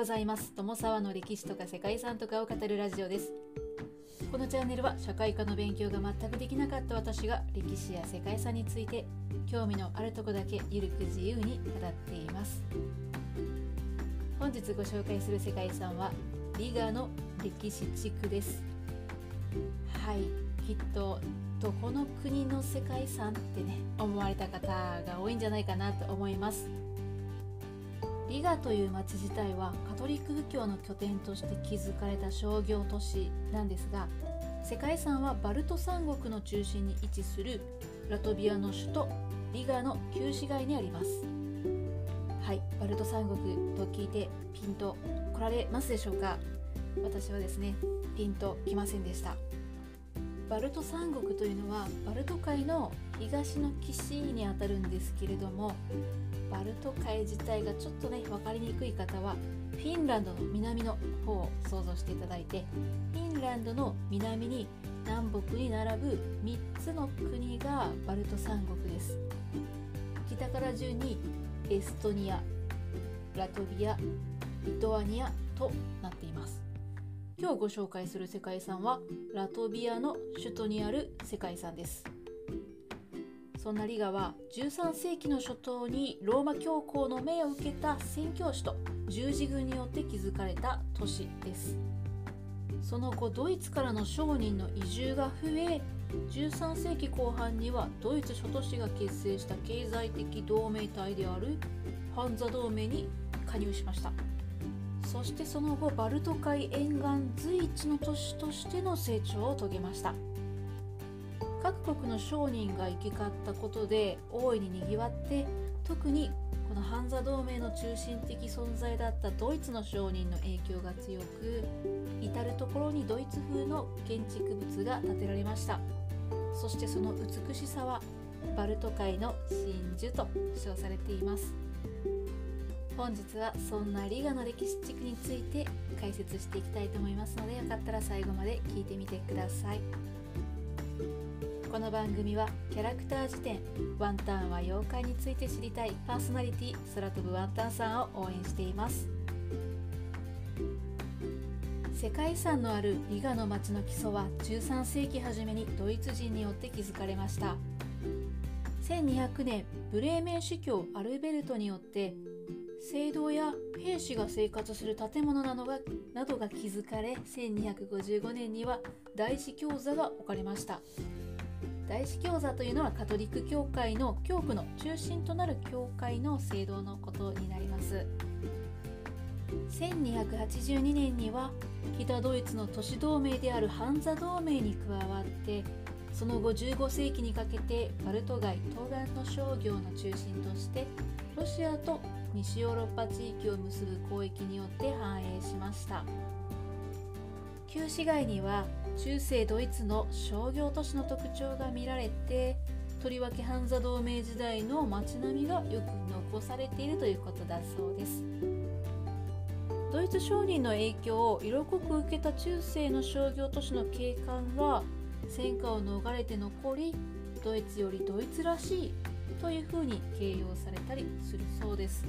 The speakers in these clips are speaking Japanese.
ございます。友沢の歴史とか世界遺産とかを語るラジオです。このチャンネルは社会科の勉強が全くできなかった私が歴史や世界遺産について興味のあるとこだけゆるく自由に語っています。本日ご紹介する世界遺産はリガの歴史地区です。はいきっとどこの国の世界遺産ってね思われた方が多いんじゃないかなと思います。リガという町自体はカトリック教の拠点として築かれた商業都市なんですが世界遺産はバルト三国の中心に位置するラトビアの首都リガの旧市街にあります。はいバルト三国と聞いてピンと来られますでしょうか。私はですねピンときませんでした。バルト三国というのはバルト海の東の岸にあたるんですけれどもバルト海自体がちょっとね分かりにくい方はフィンランドの南の方を想像していただいてフィンランドの南に南北に並ぶ3つの国がバルト三国です。北から順にエストニアラトビアリトアニアとなっています。今日ご紹介する世界遺産はラトビアの首都にある世界遺産です。そんなリガは13世紀の初頭にローマ教皇の命を受けた宣教師と十字軍によって築かれた都市です。その後ドイツからの商人の移住が増え13世紀後半にはドイツ諸都市が結成した経済的同盟体であるハンザ同盟に加入しました。そしてその後バルト海沿岸随一の都市としての成長を遂げました。各国の商人が行き交ったことで大いににぎわって特にこのハンザ同盟の中心的存在だったドイツの商人の影響が強く至る所にドイツ風の建築物が建てられました。そしてその美しさはバルト海の真珠と称されています。本日はそんなリガの歴史地区について解説していきたいと思いますのでよかったら最後まで聞いてみてください。この番組はキャラクター辞典ワンタンは妖怪について知りたいパーソナリティ空飛ぶワンタンさんを応援しています。世界遺産のあるリガの町の基礎は13世紀初めにドイツ人によって築かれました。1200年ブレーメン司教アルベルトによって聖堂や兵士が生活する建物などがなどが築かれ1255年には大司教座が置かれました。大司教座というのはカトリック教会の教区の中心となる教会の聖堂のことになります。1282年には北ドイツの都市同盟であるハンザ同盟に加わってその後15世紀にかけてバルト海東岸の商業の中心としてロシアと西ヨーロッパ地域を結ぶ交易によって繁栄しました。旧市街には中世ドイツの商業都市の特徴が見られてとりわけハンザ同盟時代の街並みがよく残されているということだそうです。ドイツ商人の影響を色濃く受けた中世の商業都市の景観が戦火を逃れて残りドイツよりドイツらしいというふうに形容されたりするそうです。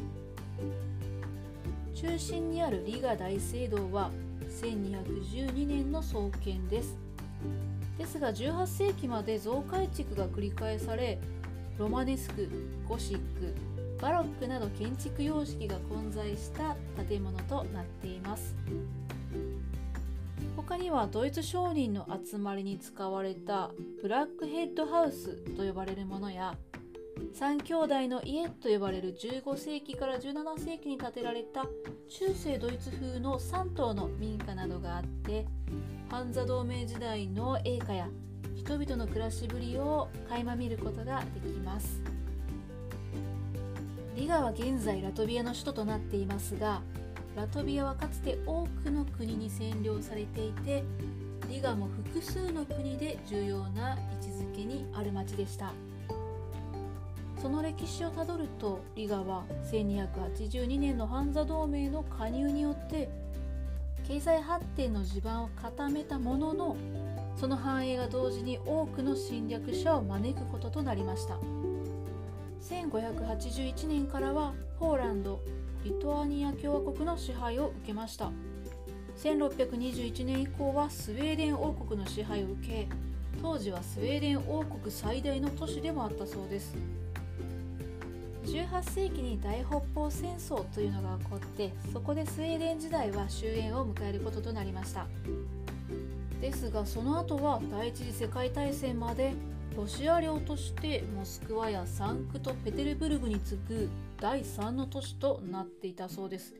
中心にあるリガ大聖堂は1212年の創建です。ですが18世紀まで増改築が繰り返されロマネスクゴシックバロックなど建築様式が混在した建物となっています。他にはドイツ商人の集まりに使われたブラックヘッドハウスと呼ばれるものや三兄弟の家と呼ばれる15世紀から17世紀に建てられた中世ドイツ風の3棟の民家などがあってハンザ同盟時代の栄華や人々の暮らしぶりを垣間見ることができますリガは現在ラトビアの首都となっていますがラトビアはかつて多くの国に占領されていてリガも複数の国で重要な位置づけにある町でした。その歴史をたどるとリガは1282年のハンザ同盟の加入によって経済発展の地盤を固めたもののその繁栄が同時に多くの侵略者を招くこととなりました。1581年からはポーランドリトアニア共和国の支配を受けました。1621年以降はスウェーデン王国の支配を受け当時はスウェーデン王国最大の都市でもあったそうです。18世紀に大北方戦争というのが起こってそこでスウェーデン時代は終焉を迎えることとなりました。ですがその後は第一次世界大戦までロシア領としてモスクワやサンクトペテルブルグに次ぐ第3の都市となっていたそうです。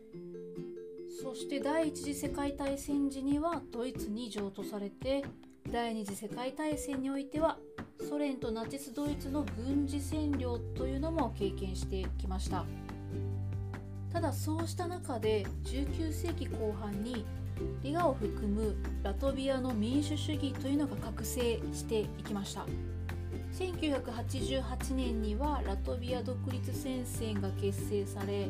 そして第一次世界大戦時にはドイツに譲渡されて第二次世界大戦においてはソ連とナチスドイツの軍事占領というのも経験してきました。ただそうした中で19世紀後半にリガを含むラトビアの民主主義というのが覚醒していきました。1988年にはラトビア独立戦線が結成され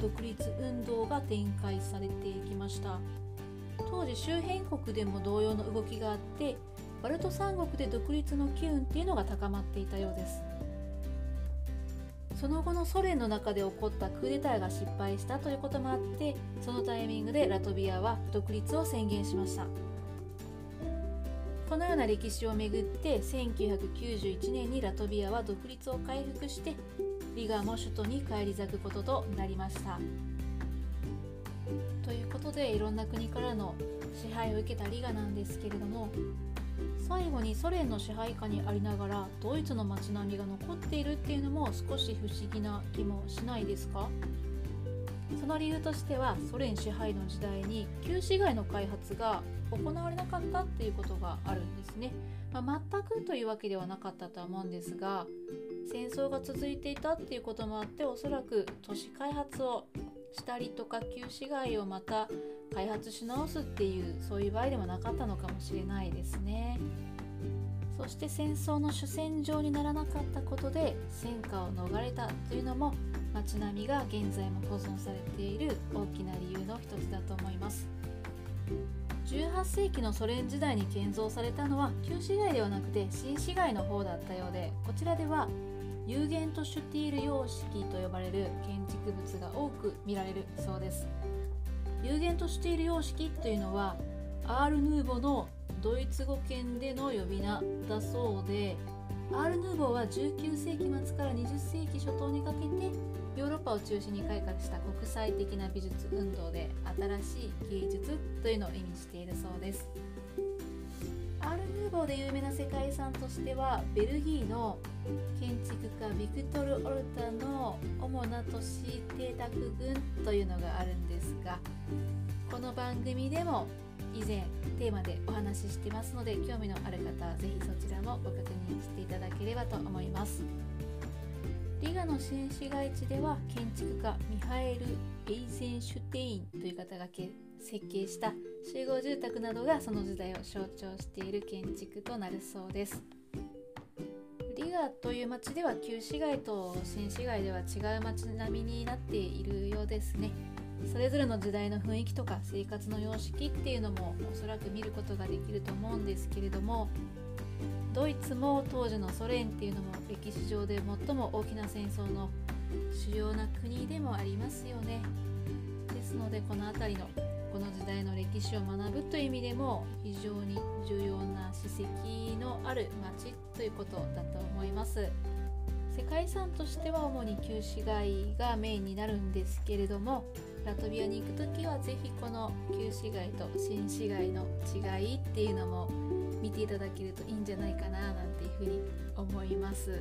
独立運動が展開されていきました。当時周辺国でも同様の動きがあってバルト三国で独立の機運っていうのが高まっていたようです。その後のソ連の中で起こったクーデターが失敗したということもあってそのタイミングでラトビアは独立を宣言しました。このような歴史をめぐって1991年にラトビアは独立を回復してリガも首都に返り咲くこととなりました。ということでいろんな国からの支配を受けたリガなんですけれども最後にソ連の支配下にありながらドイツの街並みが残っているっていうのも少し不思議な気もしないですか？その理由としてはソ連支配の時代に旧市街の開発が行われなかったっていうことがあるんですね、まあ、全くというわけではなかったとは思うんですが戦争が続いていたっていうこともあっておそらく都市開発をしたりとか旧市街をまた開発し直すっていうそういう場合でもなかったのかもしれないですね。そして戦争の主戦場にならなかったことで戦火を逃れたというのも街並みが現在も保存されている大きな理由の一つだと思います。18世紀のソ連時代に建造されたのは旧市街ではなくて新市街の方だったようでこちらでは有限とシュティール様式と呼ばれる建築物が多く見られるそうです。有限とシュティール様式というのはアール・ヌーボのドイツ語圏での呼び名だそうでアール・ヌーボは19世紀末から20世紀初頭にかけてヨーロッパを中心に開花した国際的な美術運動で新しい芸術というのを意味しているそうです。アール・ヌーボーで有名な世界遺産としてはベルギーの建築家ビクトル・オルタの主な都市邸宅群というのがあるんですがこの番組でも以前テーマでお話ししてますので興味のある方はぜひそちらもご確認していただければと思います。リガの新市街地では建築家ミハエル・エイゼンシュテインという方が設計した集合住宅などがその時代を象徴している建築となるそうです。リガという町では旧市街と新市街では違う町並みになっているようですね。それぞれの時代の雰囲気とか生活の様式っていうのもおそらく見ることができると思うんですけれどもドイツも当時のソ連っていうのも歴史上で最も大きな戦争の主要な国でもありますよね。ですのでこの辺りのこの時代の歴史を学ぶという意味でも非常に重要な史跡のある町ということだと思います。世界遺産としては主に旧市街がメインになるんですけれどもラトビアに行く時は是非この旧市街と新市街の違いっていうのも見ていただけるといいんじゃないかななんていうふうに思います。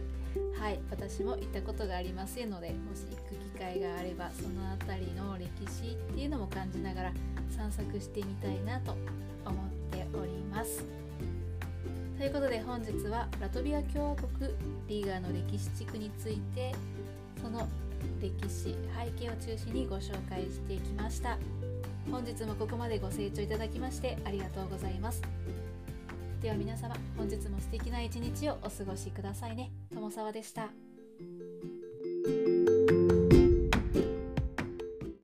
はい私も行ったことがありませんのでもし行く機会があればその辺りの歴史っていうのも感じながら散策してみたいなと思っております。ということで本日はラトビア共和国リーガーの歴史地区についてその歴史背景を中心にご紹介してきました。本日もここまでご清聴いただきましてありがとうございます。では皆様。本日も素敵な一日をお過ごしくださいね。友沢でした。